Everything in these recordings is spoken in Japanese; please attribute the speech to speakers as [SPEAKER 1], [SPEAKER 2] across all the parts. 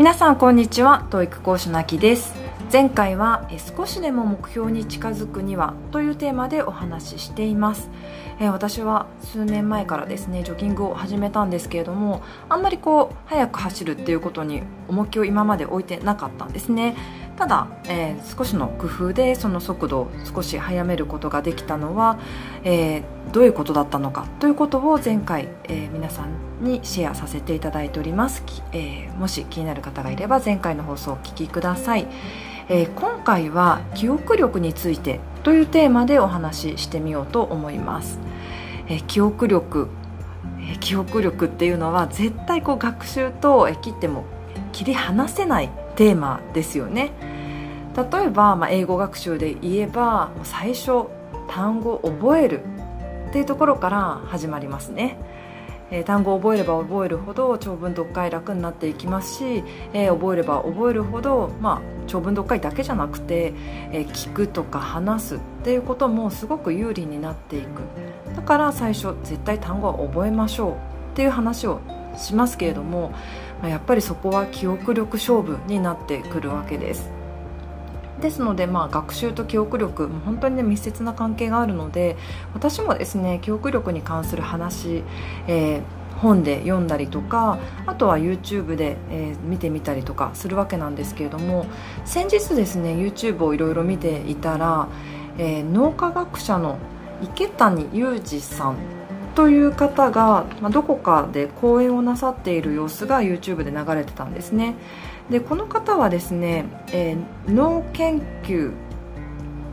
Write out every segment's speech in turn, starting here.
[SPEAKER 1] 皆さんこんにちは。TOEIC 講師のあきです。前回は少しでも目標に近づくにはというテーマでお話ししています。私は数年前からですねジョギングを始めたんですけれどもあんまりこう速く走るっていうことに重きを今まで置いてなかったんですね。ただ、えー、少しの工夫でその速度を少し速めることができたのは、えー、どういうことだったのかということを前回、えー、皆さんにシェアさせていただいております、えもし気になる方がいれば前回の放送をお聞きください、え今回は記憶力についてというテーマでお話ししてみようと思います、え記憶力。え記憶力っていうのは絶対こう学習と切っても切り離せないテーマですよね。例えば、まあ、英語学習で言えば最初単語を覚えるっていうところから始まりますね、えー、単語を覚えれば覚えるほど長文読解楽になっていきますし、えー、覚えれば覚えるほど、まあ、長文読解だけじゃなくて、えー、聞くとか話すっていうこともすごく有利になっていく。だから最初絶対単語は覚えましょうっていう話をしますけれどもやっぱりそこは記憶力勝負になってくるわけです。ですので、まあ、学習と記憶力本当に、ね、密接な関係があるので私もですね記憶力に関する話、えー本で読んだりとかあとは YouTube で、えー、見てみたりとかするわけなんですけれども先日ですね YouTube をいろいろ見ていたら、えー、脳科学者の池谷裕二さんという方が、まあ、どこかで講演をなさっている様子が YouTube で流れてたんですね。でこの方はですね、えー、脳研究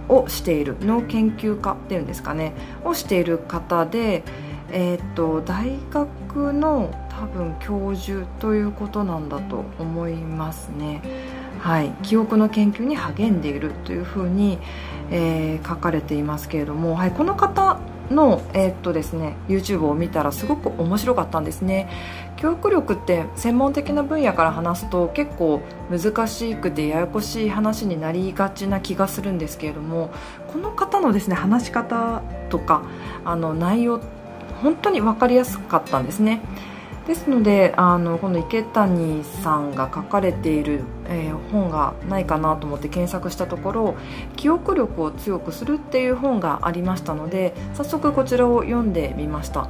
[SPEAKER 1] をしている脳研究家っていうんですかねをしている方で、えー、っと大学の多分教授ということなんだと思いますね。はい、記憶の研究に励んでいるというふうに、えー、書かれていますけれども、はい、この方の、えー、っとですね、YouTube を見たらすごく面白かったんですね。教育力って専門的な分野から話すと結構難しくてややこしい話になりがちな気がするんですけれどもこの方のですね話し方とかあの内容本当に分かりやすかったんですね。ですのであのこの池谷さんが書かれている、えー、本がないかなと思って検索したところ記憶力を強くするっていう本がありましたので早速こちらを読んでみました。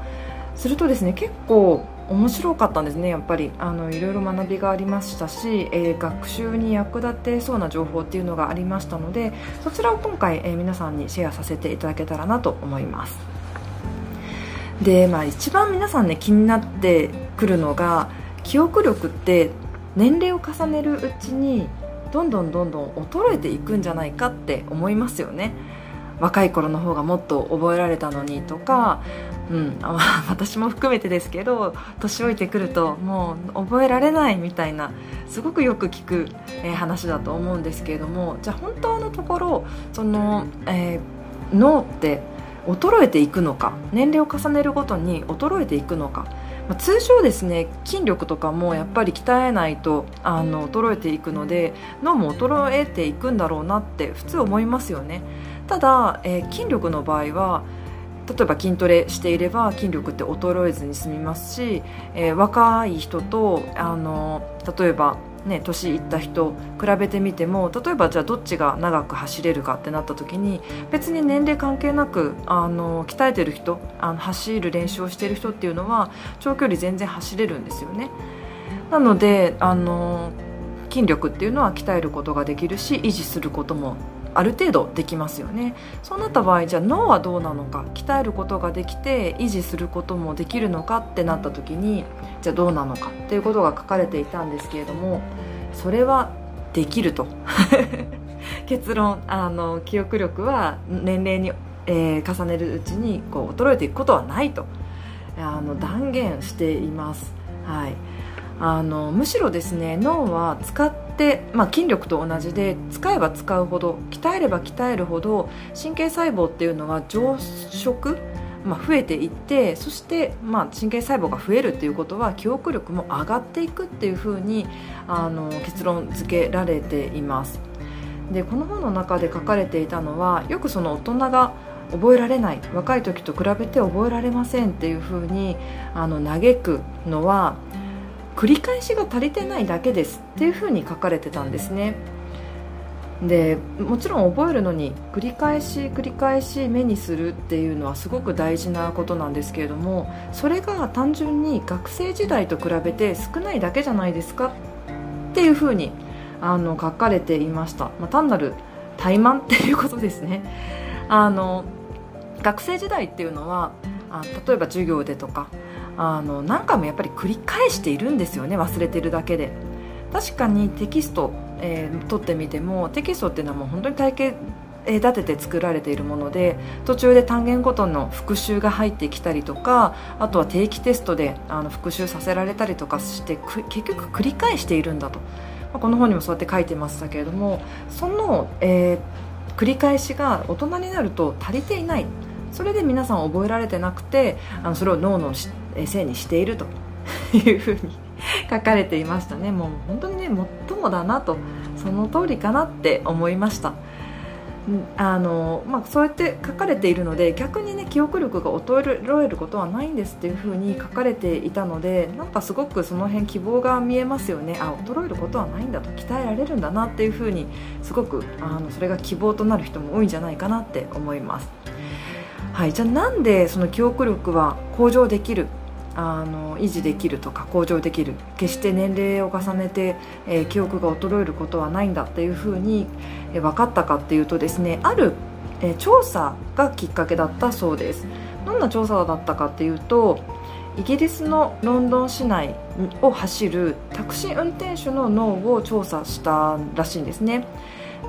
[SPEAKER 1] するとですね結構面白かったんですねやっぱり。あのいろいろ学びがありましたし、えー、学習に役立てそうな情報っていうのがありましたのでそちらを今回、えー、皆さんにシェアさせていただけたらなと思います。で、まあ、一番皆さんね気になってくるのが記憶力って年齢を重ねるうちにどんどんどんどん衰えていくんじゃないかって思いますよね。若い頃の方がもっと覚えられたのにとか、うん、私も含めてですけど年老いてくるともう覚えられないみたいなすごくよく聞く、え、話だと思うんですけれどもじゃあ本当のところその、えー、脳って衰えていくのか年齢を重ねるごとに衰えていくのか、まあ、通常ですね筋力とかもやっぱり鍛えないとあの衰えていくので脳も衰えていくんだろうなって普通思いますよね。ただ、えー、筋力の場合は例えば筋トレしていれば筋力って衰えずに済みますし、えー、若い人とあの例えばね、年いった人比べてみても例えばじゃあどっちが長く走れるかってなった時に別に年齢関係なくあの鍛えてる人あの走る練習をしてる人っていうのは長距離全然走れるんですよね。なのであの筋力っていうのは鍛えることができるし維持することもある程度できますよね。そうなった場合じゃあ脳はどうなのか鍛えることができて維持することもできるのかってなった時にじゃあどうなのかっていうことが書かれていたんですけれどもそれはできると。結論あの記憶力は年齢に、えー、重ねるうちにこう衰えていくことはないと。あの断言しています。はい。あのむしろですね脳は使って、まあ、筋力と同じで使えば使うほど鍛えれば鍛えるほど神経細胞っていうのは増殖まあ、増えていってそして、まあ、神経細胞が増えるっていうことは記憶力も上がっていくっていうふうにあの結論付けられています。でこの本の中で書かれていたのはよくその大人が覚えられない若い時と比べて覚えられませんっていうふうにあの嘆くのは繰り返しが足りてないだけですっていうふうに書かれてたんですね。でもちろん覚えるのに繰り返し繰り返し目にするっていうのはすごく大事なことなんですけれどもそれが単純に学生時代と比べて少ないだけじゃないですかっていうふうにあの書かれていました、まあ、単なる怠慢っていうことですね。あの学生時代っていうのはあ例えば授業でとかあの何回もやっぱり繰り返しているんですよね忘れてるだけで。確かにテキスト、えー、取ってみてもテキストっていうのはもう本当に体系立てて作られているもので途中で単元ごとの復習が入ってきたりとかあとは定期テストであの復習させられたりとかして結局繰り返しているんだと、まあ、この本にもそうやって書いてましたけれどもその、えー、繰り返しが大人になると足りていない。それで皆さん覚えられてなくてあのそれを脳のせいにしていると。いうふうに書かれていましたね。もう本当にね最もだなと。その通りかなって思いました。あのまあ、そうやって書かれているので逆にね記憶力が衰えることはないんですっていうふうに書かれていたのでなんかすごくその辺希望が見えますよね。あ衰えることはないんだと。鍛えられるんだなっていうふうにすごくあのそれが希望となる人も多いんじゃないかなって思います。はい、じゃあなんでその記憶力は向上できるあの維持できるとか向上できる。決して年齢を重ねて、えー、記憶が衰えることはないんだっていうふうに、えー、分かったかっていうとですねある、えー、調査がきっかけだったそうです。どんな調査だったかっていうとイギリスのロンドン市内を走るタクシー運転手の脳を調査したらしいんですね。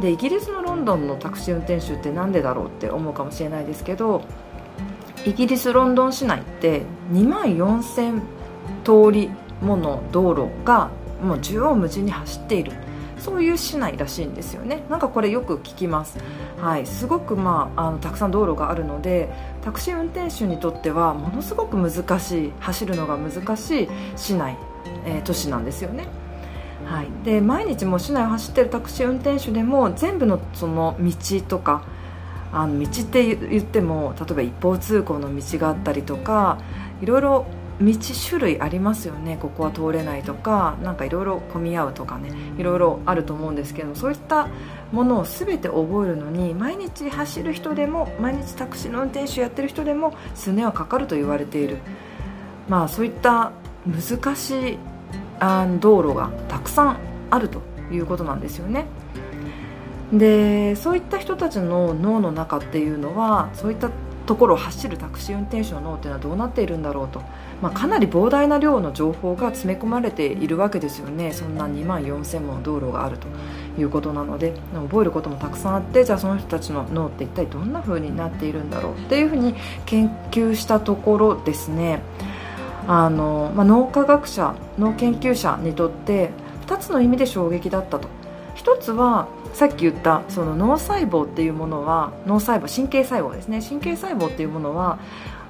[SPEAKER 1] でイギリスのロンドンのタクシー運転手って何でだろうって思うかもしれないですけどイギリス・ロンドン市内って2万4000通りもの道路がもう縦横無尽に走っている。そういう市内らしいんですよね。なんかこれよく聞きます。はい。すごくまああのたくさん道路があるのでタクシー運転手にとってはものすごく難しい走るのが難しい市内、えー、都市なんですよね。はい、で毎日も市内を走ってるタクシー運転手でも全部のその道とかあの道って言っても例えば一方通行の道があったりとかいろいろ道種類ありますよねここは通れないとかなんかいろいろ混み合うとかねいろいろあると思うんですけどそういったものを全て覚えるのに毎日走る人でも毎日タクシーの運転手やってる人でも数年はかかると言われているまあそういった難しい道路がたくさんあるということなんですよね。でそういった人たちの脳の中っていうのはそういったところを走るタクシー運転手の脳っていうのはどうなっているんだろうと、まあ、かなり膨大な量の情報が詰め込まれているわけですよね。そんな2万4000もの道路があるということなので。覚えることもたくさんあってじゃあその人たちの脳って一体どんな風になっているんだろうっていうふうに研究したところですね。あの、まあ、脳科学者脳研究者にとって2つの意味で衝撃だったと。1つはさっき言ったその脳細胞っていうものは脳細胞神経細胞ですね。神経細胞っていうものは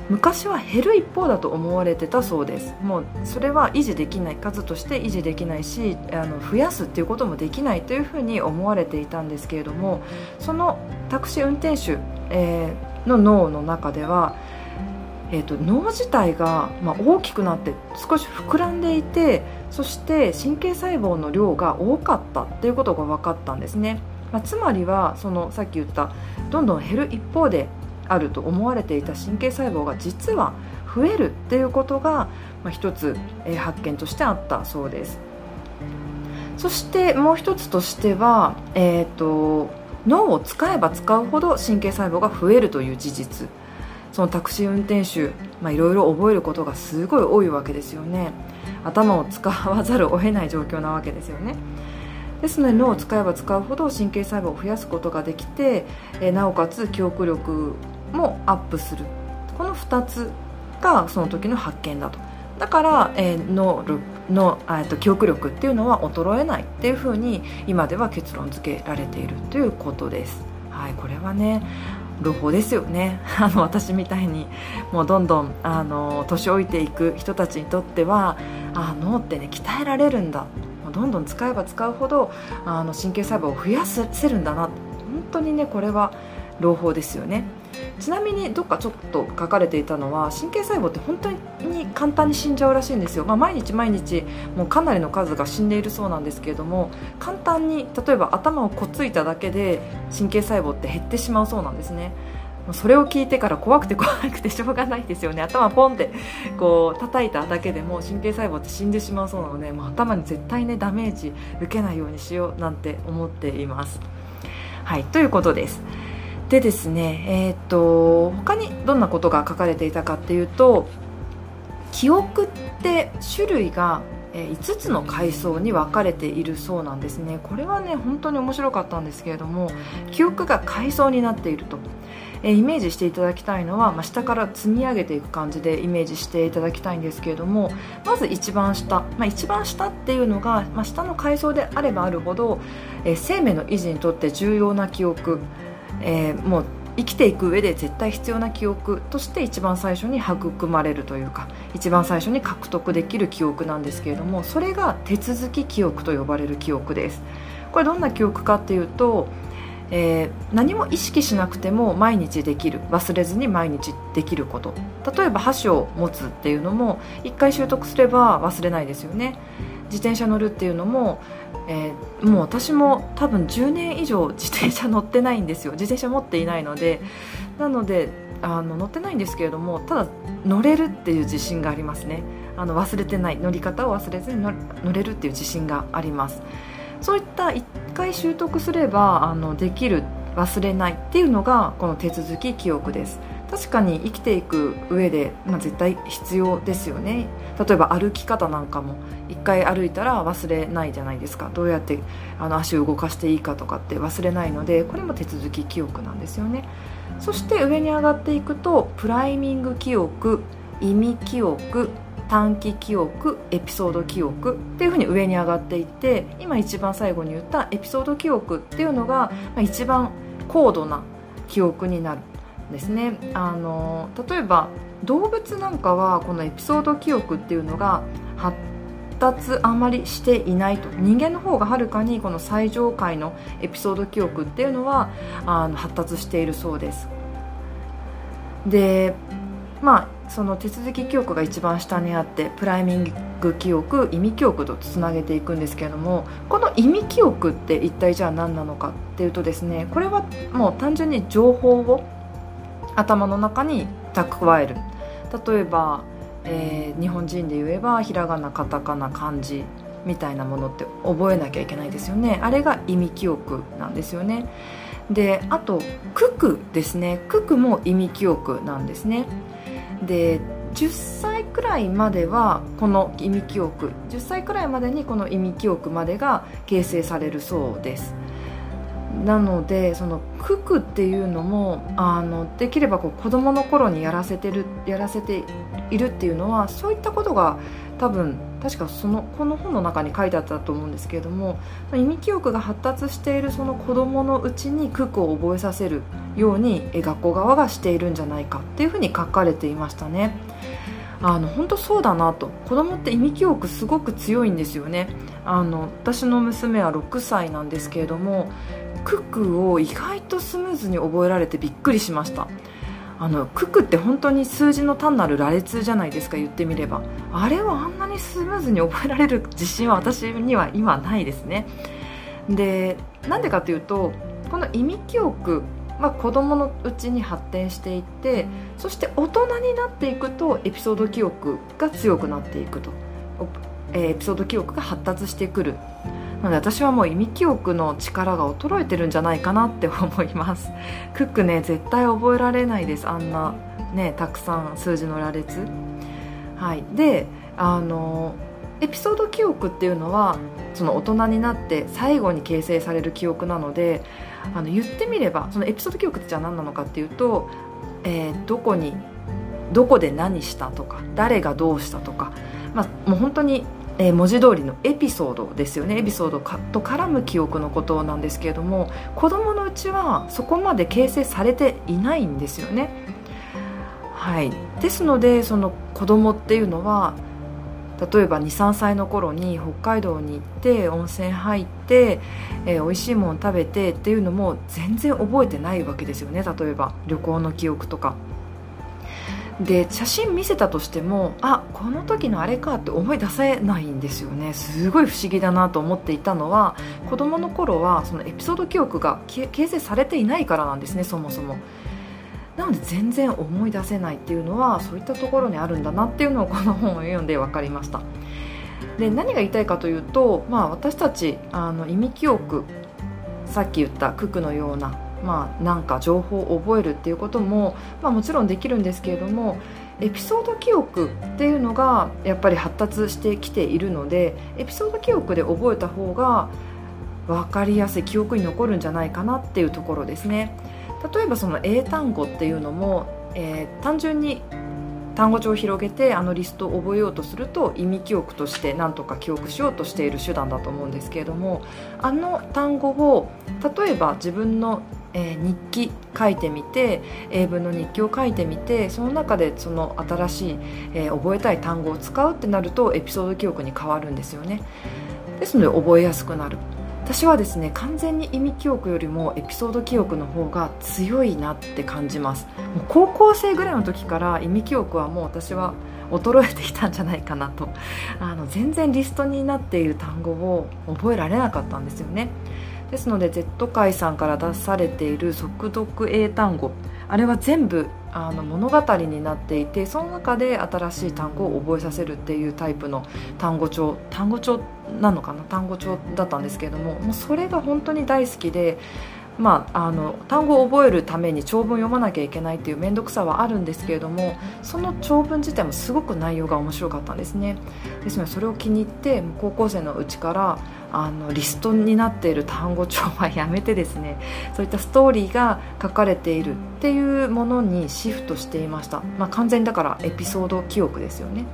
[SPEAKER 1] 昔は減る一方だと思われてたそうです。もうそれは維持できない数として維持できないしあの増やすっていうこともできないというふうに思われていたんですけれどもそのタクシー運転手、えー、の脳の中ではえーと、脳自体が、まあ、大きくなって少し膨らんでいてそして神経細胞の量が多かったっていうことが分かったんですね、まあ、つまりはそのさっき言ったどんどん減る一方であると思われていた神経細胞が実は増えるっていうことが、まあ、一つ、えー、発見としてあったそうです。そしてもう一つとしては、えーと脳を使えば使うほど神経細胞が増えるという事実。そのタクシー運転手まあいろいろ覚えることがすごい多いわけですよね。頭を使わざるを得ない状況なわけですよね。ですので脳を使えば使うほど神経細胞を増やすことができてなおかつ記憶力もアップする。この2つがその時の発見だと。だから、脳の記憶力っていうのは衰えないっていうふうに今では結論付けられているということです。はい、これはね朗報ですよね。あの私みたいにもうどんどんあの年老いていく人たちにとってはあ脳ってね鍛えられるんだ。どんどん使えば使うほどあの神経細胞を増やせるんだな。本当にねこれは朗報ですよね。ちなみにどっかちょっと書かれていたのは神経細胞って本当に簡単に死んじゃうらしいんですよ、まあ、毎日毎日もうかなりの数が死んでいるそうなんですけれども簡単に例えば頭をこついただけで神経細胞って減ってしまうそうなんですね。それを聞いてから怖くて怖くてしょうがないですよね。頭ポンってこう叩いただけでも神経細胞って死んでしまうそうなのでもう頭に絶対ねダメージ受けないようにしようなんて思っています。はいということです。でですねえー、っと他にどんなことが書かれていたかっていうと記憶って種類が5つの階層に分かれているそうなんですね。これはね本当に面白かったんですけれども記憶が階層になっていると。えイメージしていただきたいのは、まあ、下から積み上げていく感じでイメージしていただきたいんですけれどもまず一番下、まあ、一番下っていうのが、まあ、下の階層であればあるほど、え生命の維持にとって重要な記憶、えー、もう生きていく上で絶対必要な記憶として一番最初に育まれるというか一番最初に獲得できる記憶なんですけれどもそれが手続き記憶と呼ばれる記憶です。これどんな記憶かっていうとえー、何も意識しなくても毎日できる忘れずに毎日できること。例えば箸を持つっていうのも1回習得すれば忘れないですよね。自転車乗るっていうのも、えー、もう私も多分10年以上自転車乗ってないんですよ。自転車持っていないので。なのであの乗ってないんですけれどもただ乗れるっていう自信がありますね。あの忘れてない。乗り方を忘れずに乗れるっていう自信があります。そういった1回習得すればあのできる忘れないっていうのがこの手続き記憶です。確かに生きていく上で、まあ、絶対必要ですよね。例えば歩き方なんかも1回歩いたら忘れないじゃないですか。どうやってあの足を動かしていいかとかって忘れないのでこれも手続き記憶なんですよね。そして上に上がっていくとプライミング記憶意味記憶短期記憶エピソード記憶っていうふうに上に上がっていって今一番最後に言ったエピソード記憶っていうのが、一番高度な記憶になる。ですね。あの例えば動物なんかはこのエピソード記憶っていうのが発達あまりしていないと。人間の方がはるかにこの最上階のエピソード記憶っていうのはあの発達しているそうです。でまあその手続き記憶が一番下にあってプライミング記憶意味記憶とつなげていくんですけれどもこの意味記憶って一体じゃあ何なのかっていうとですねこれはもう単純に情報を頭の中に蓄える。例えば、えー、日本人で言えばひらがなカタカナ漢字みたいなものって覚えなきゃいけないですよね。あれが意味記憶なんですよね。であと九九ですね。九九も意味記憶なんですね。で10歳くらいまではこの意味記憶10歳くらいまでにこの意味記憶までが形成されるそうです。なのでその九九っていうのもあのできればこう子供の頃にやらせてるやらせているっていうのはそういったことが多分確かそのこの本の中に書いてあったと思うんですけれども意味記憶が発達しているその子どものうちに九九を覚えさせるように学校側がしているんじゃないかっていうふうに書かれていましたね。あの本当そうだなと子供って意味記憶すごく強いんですよねあの私の娘は6歳なんですけれども九九を意外とスムーズに覚えられてびっくりしました。あの九九って本当に数字の単なる羅列じゃないですか言ってみれば。あれをあんなにスムーズに覚えられる自信は私には今ないですね。でなんでかというとこの意味記憶まあ、子供のうちに発展していってそして大人になっていくとエピソード記憶が強くなっていくと、えー、エピソード記憶が発達してくる。なので私はもう意味記憶の力が衰えてるんじゃないかなって思います。クックね絶対覚えられないです。あんなねたくさん数字の羅列。はい。であのエピソード記憶っていうのはその大人になって最後に形成される記憶なのであの言ってみればそのエピソード記憶ってじゃあ何なのかっていうと、えー、どこにどこで何したとか誰がどうしたとか、まあ、もう本当にえー、文字通りのエピソードですよねエピソードと絡む記憶のことなんですけれども子供のうちはそこまで形成されていないんですよね。はい、ですのでその子供っていうのは例えば23歳の頃に北海道に行って温泉入って、えー、美味しいもの食べてっていうのも全然覚えてないわけですよね例えば旅行の記憶とか。で写真見せたとしてもあこの時のあれかって思い出せないんですよね。すごい不思議だなと思っていたのは子供の頃はそのエピソード記憶が形成されていないからなんですねそもそも。なので全然思い出せないっていうのはそういったところにあるんだなっていうのをこの本を読んで分かりました。で何が言いたいかというと、まあ、私たちあの意味記憶さっき言った九九のようなまあ、なんか情報を覚えるっていうことも、まあ、もちろんできるんですけれどもエピソード記憶っていうのがやっぱり発達してきているのでエピソード記憶で覚えた方が分かりやすい記憶に残るんじゃないかなっていうところですね。例えばその英単語っていうのも、えー、単純に単語帳を広げてあのリストを覚えようとすると意味記憶として何とか記憶しようとしている手段だと思うんですけれどもあの単語を例えば自分のえー、日記書いてみて英文の日記を書いてみてその中でその新しい、えー、覚えたい単語を使うってなるとエピソード記憶に変わるんですよね。ですので覚えやすくなる。私はですね完全に意味記憶よりもエピソード記憶の方が強いなって感じます。もう高校生ぐらいの時から意味記憶はもう私は衰えてきたんじゃないかなと。あの全然リストになっている単語を覚えられなかったんですよね。ですので Z 界さんから出されている速読英単語あれは全部あの物語になっていてその中で新しい単語を覚えさせるっていうタイプの単語帳単語帳なのかな？単語帳だったんですけれどももうそれが本当に大好きでまあ、あの単語を覚えるために長文読まなきゃいけないっていう面倒くさはあるんですけれどもその長文自体もすごく内容が面白かったんですね。ですのでそれを気に入って高校生のうちからあのリストになっている単語帳はやめてですねそういったストーリーが書かれているっていうものにシフトしていました、まあ、完全だからエピソード記憶ですよね。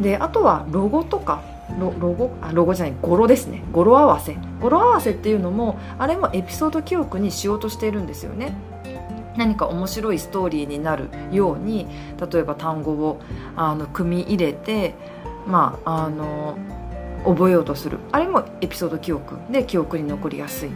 [SPEAKER 1] であとはロゴとかロロゴあロゴじゃない語呂ですね。語呂合わせ。語呂合わせっていうのもあれもエピソード記憶にしようとしているんですよね。何か面白いストーリーになるように例えば単語をあの組み入れてまああの覚えようとする。あれもエピソード記憶で記憶に残りやすい。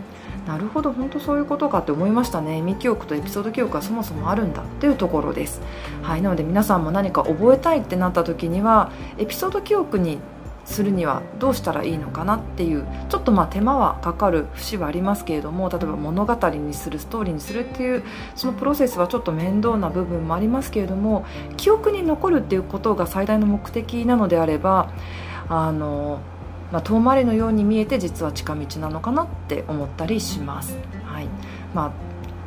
[SPEAKER 1] なるほど本当そういうことかって思いましたね。意味記憶とエピソード記憶はそもそもあるんだっていうところです。はいなので皆さんも何か覚えたいってなった時にはエピソード記憶にするにはどうしたらいいのかなっていうちょっとまあ手間はかかる節はありますけれども例えば物語にするストーリーにするっていうそのプロセスはちょっと面倒な部分もありますけれども記憶に残るっていうことが最大の目的なのであればあの、まあ、遠回りのように見えて実は近道なのかなって思ったりします。はい。まあ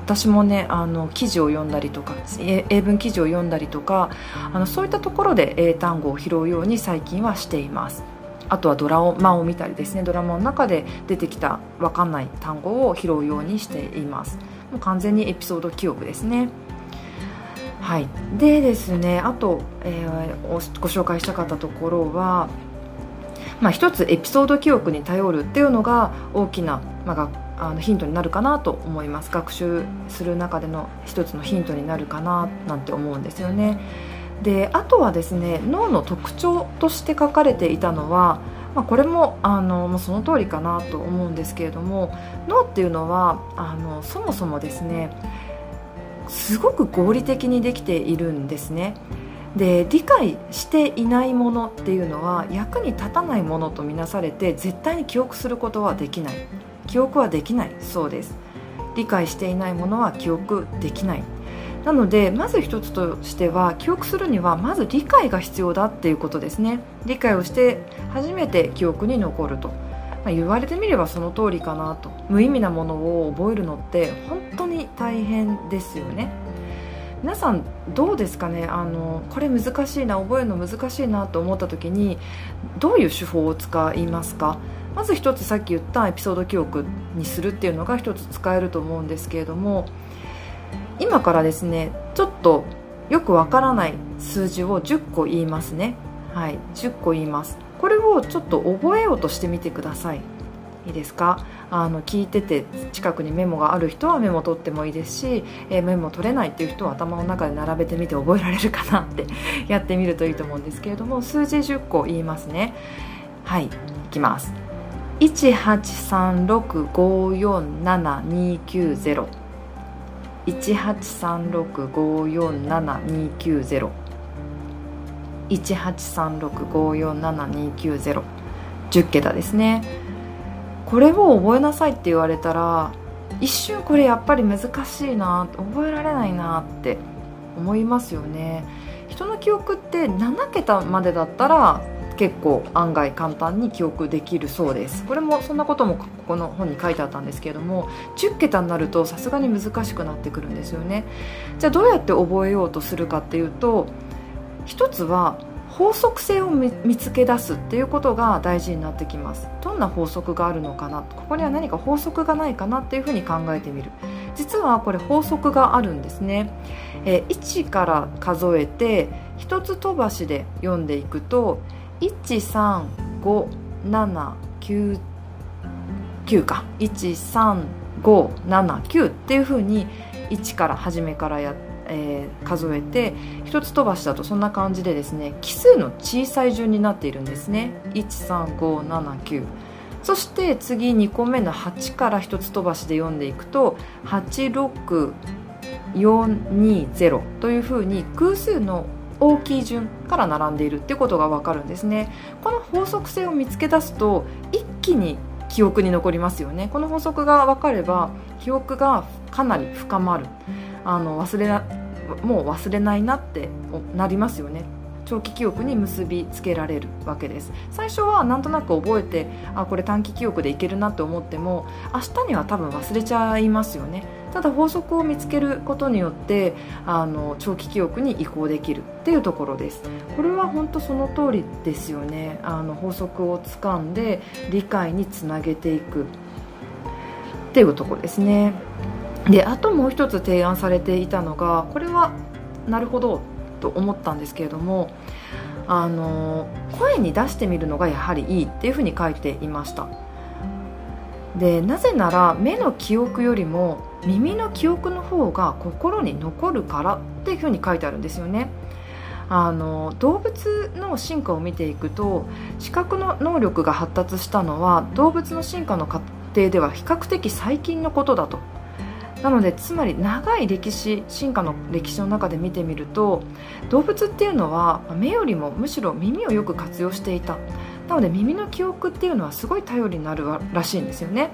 [SPEAKER 1] 私もねあの記事を読んだりとか英文記事を読んだりとかあのそういったところで英単語を拾うように最近はしています。あとはドラマを見たりですね。ドラマの中で出てきた分かんない単語を拾うようにしています。もう完全にエピソード記憶ですね。はい。でですねあと、えー、ご紹介したかったところはまあ、一つエピソード記憶に頼るっていうのが大きな、まあ、あのヒントになるかなと思います。学習する中での一つのヒントになるかななんて思うんですよね。であとはですね脳の特徴として書かれていたのは、まあ、これもあの、ま、その通りかなと思うんですけれども脳っていうのはあのそもそもですねすごく合理的にできているんですね。で理解していないものっていうのは役に立たないものとみなされて絶対に記憶することはできない。記憶はできない。そうです。理解していないものは記憶できない。なのでまず一つとしては記憶するにはまず理解が必要だっていうことですね。理解をして初めて記憶に残ると、まあ、言われてみればその通りかなと。無意味なものを覚えるのって本当に大変ですよね。皆さんどうですかね？あのこれ難しいな覚えるの難しいなと思った時にどういう手法を使いますか？まず一つさっき言ったエピソード記憶にするっていうのが一つ使えると思うんですけれども今からですねちょっとよくわからない数字を10個言いますね。はい10個言います。これをちょっと覚えようとしてみてください。いいですか？あの聞いてて近くにメモがある人はメモ取ってもいいですし、えー、メモ取れないっていう人は頭の中で並べてみて覚えられるかなって やってみるといいと思うんですけれども数字10個言いますね。はいいきます。18365472290 18365472290 18365472290 10桁ですね。これを覚えなさいって言われたら一瞬これやっぱり難しいな覚えられないなって思いますよね。人の記憶って7桁までだったら結構案外簡単に記憶できるそうです。これもそんなこともここの本に書いてあったんですけれども10桁になるとさすがに難しくなってくるんですよね。じゃあどうやって覚えようとするかっていうと一つは法則性を見つけ出すっていうことが大事になってきます。どんな法則があるのかな？ここには何か法則がないかなっていうふうに考えてみる。実はこれ法則があるんですね、え1から数えて1つ飛ばしで読んでいくと13579か。13579っていうふうに1から初めからやって、えー、数えて1つ飛ばしだとそんな感じでですね奇数の小さい順になっているんですね。13579そして次2個目の8から1つ飛ばしで読んでいくと86420というふうに偶数の大きい順から並んでいるっていうことが分かるんですね。この法則性を見つけ出すと一気に記憶に残りますよね。この法則が分かれば記憶がかなり深まる。あの忘れもう忘れないなってなりますよね。長期記憶に結びつけられるわけです。最初はなんとなく覚えてあこれ短期記憶でいけるなって思っても明日には多分忘れちゃいますよね。ただ法則を見つけることによってあの長期記憶に移行できるっていうところです。これは本当その通りですよね。あの法則をつかんで理解につなげていくっていうところですね。であともう一つ提案されていたのがこれはなるほどと思ったんですけれどもあの声に出してみるのがやはりいいっていうふうに書いていました。でなぜなら目の記憶よりも耳の記憶の方が心に残るからっていうふうに書いてあるんですよね。あの動物の進化を見ていくと視覚の能力が発達したのは動物の進化の過程では比較的最近のことだと。なのでつまり長い歴史進化の歴史の中で見てみると動物っていうのは目よりもむしろ耳をよく活用していた。なので耳の記憶っていうのはすごい頼りになるらしいんですよね。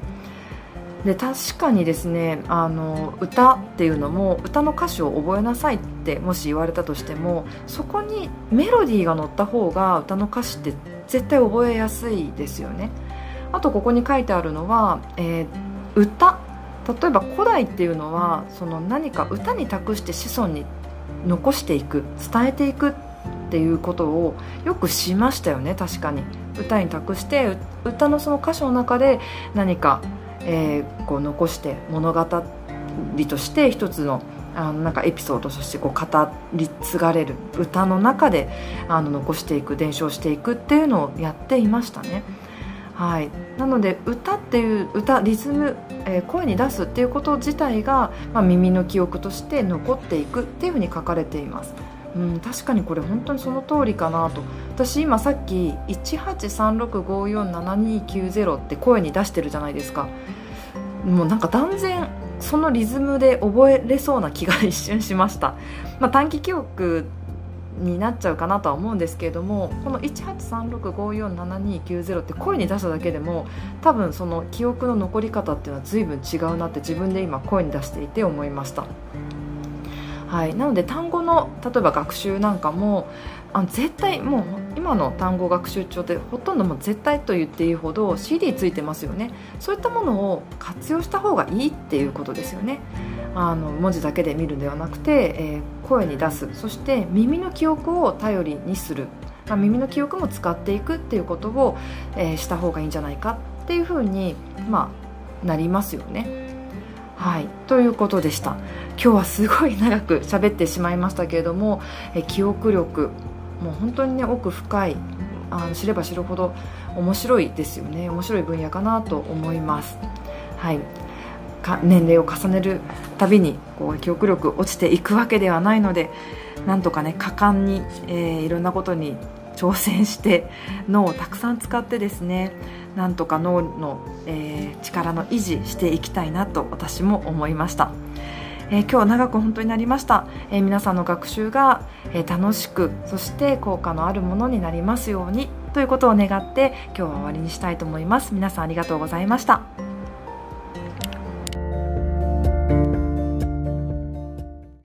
[SPEAKER 1] で確かにですねあの歌っていうのも歌の歌詞を覚えなさいってもし言われたとしてもそこにメロディーが乗った方が歌の歌詞って絶対覚えやすいですよね。あとここに書いてあるのは、えー、歌例えば古代っていうのはその何か歌に託して子孫に残していく伝えていくっていうことをよくしましたよね確かに歌に託して歌のその歌詞の中で何か、えー、こう残して物語として一つのあのなんかエピソードとしてこう語り継がれる歌の中であの残していく伝承していくっていうのをやっていましたね。はい、なので歌っていう歌リズム、えー、声に出すっていうこと自体が、まあ、耳の記憶として残っていくっていうふうに書かれています。うん、確かにこれ本当にその通りかなと。私今さっき1836547290って声に出してるじゃないですか。もうなんか断然そのリズムで覚えれそうな気が一瞬しました、まあ、短期記憶になっちゃうかなとは思うんですけれどもこの1836547290って声に出しただけでも多分その記憶の残り方っていうのは随分違うなって自分で今声に出していて思いました。はい、なので単語の例えば学習なんかもあの絶対もう今の単語学習帳ってほとんどもう絶対と言っていいほど CD ついてますよね。そういったものを活用した方がいいっていうことですよね。あの文字だけで見るんではなくて、えー、声に出す。そして耳の記憶を頼りにする、まあ、耳の記憶も使っていくっていうことを、えー、した方がいいんじゃないかっていうふうに、まあ、なりますよね。はい、ということでした。今日はすごい長く喋ってしまいましたけれどもえ記憶力。もう本当にね奥深い。あの知れば知るほど面白いですよね。面白い分野かなと思います。はい。年齢を重ねるたびにこう記憶力落ちていくわけではないのでなんとかね果敢に、えー、いろんなことに挑戦して脳をたくさん使ってですねなんとか脳の、えー、力の維持していきたいなと私も思いました。えー、今日は長く本当になりました、えー、皆さんの学習が、えー、楽しくそして効果のあるものになりますようにということを願って今日は終わりにしたいと思います。皆さんありがとうございました。